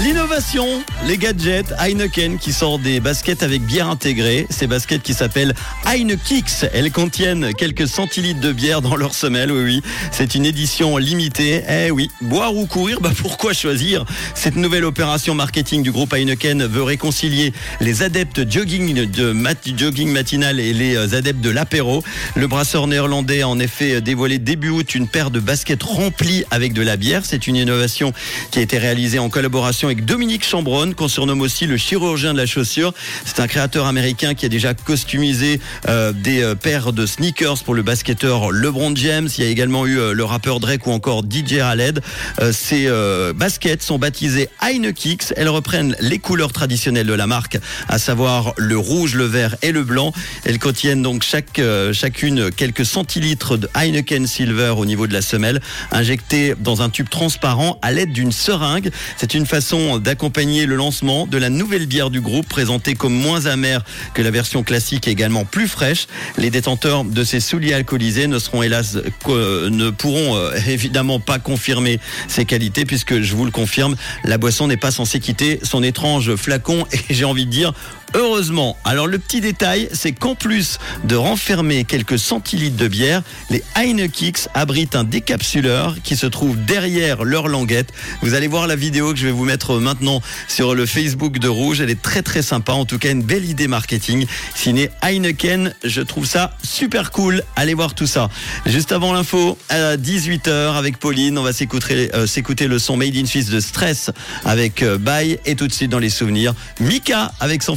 L'innovation, les gadgets, Heineken qui sort des baskets avec bière intégrée. Ces baskets qui s'appellent Heinekix. Elles contiennent quelques centilitres de bière dans leur semelle. Oui, oui. C'est une édition limitée. Eh oui. Boire ou courir, bah pourquoi choisir? Cette nouvelle opération marketing du groupe Heineken veut réconcilier les adeptes jogging de jogging matinal et les euh, adeptes de l'apéro. Le brasseur néerlandais a en effet dévoilé début août une paire de baskets remplies avec de la bière. C'est une innovation qui a été réalisée en collaboration avec Dominique Chambronne, qu'on surnomme aussi le chirurgien de la chaussure. C'est un créateur américain qui a déjà costumisé euh, des euh, paires de sneakers pour le basketteur LeBron James. Il y a également eu euh, le rappeur Drake ou encore DJ Khaled. ces baskets sont baptisées Heinekicks. Elles reprennent les couleurs traditionnelles de la marque, à savoir le rouge, le vert et le blanc. Elles contiennent donc chaque, chacune quelques centilitres de Heineken Silver au niveau de la semelle, injectés dans un tube transparent à l'aide d'une seringue. C'est une façon d'accompagner le lancement de la nouvelle bière du groupe présentée comme moins amère que la version classique et également plus fraîche. Les détenteurs de ces souliers alcoolisés ne seront hélas ne pourront euh, évidemment pas confirmer ses qualités puisque je vous le confirme, la boisson n'est pas censée quitter son étrange flacon et j'ai envie de dire Heureusement, alors le petit détail, c'est qu'en plus de renfermer quelques centilitres de bière, les Heinekicks abritent un décapsuleur qui se trouve derrière leur languette. Vous allez voir la vidéo que je vais vous mettre maintenant sur le Facebook de Rouge. Elle est très très sympa, en tout cas une belle idée marketing. Ciné Heineken, je trouve ça super cool. Allez voir tout ça. Juste avant l'info, à 18h avec Pauline, on va s'écouter euh, le son Made in Suisse de Stress avec euh, Bye et tout de suite dans les souvenirs, Mika avec son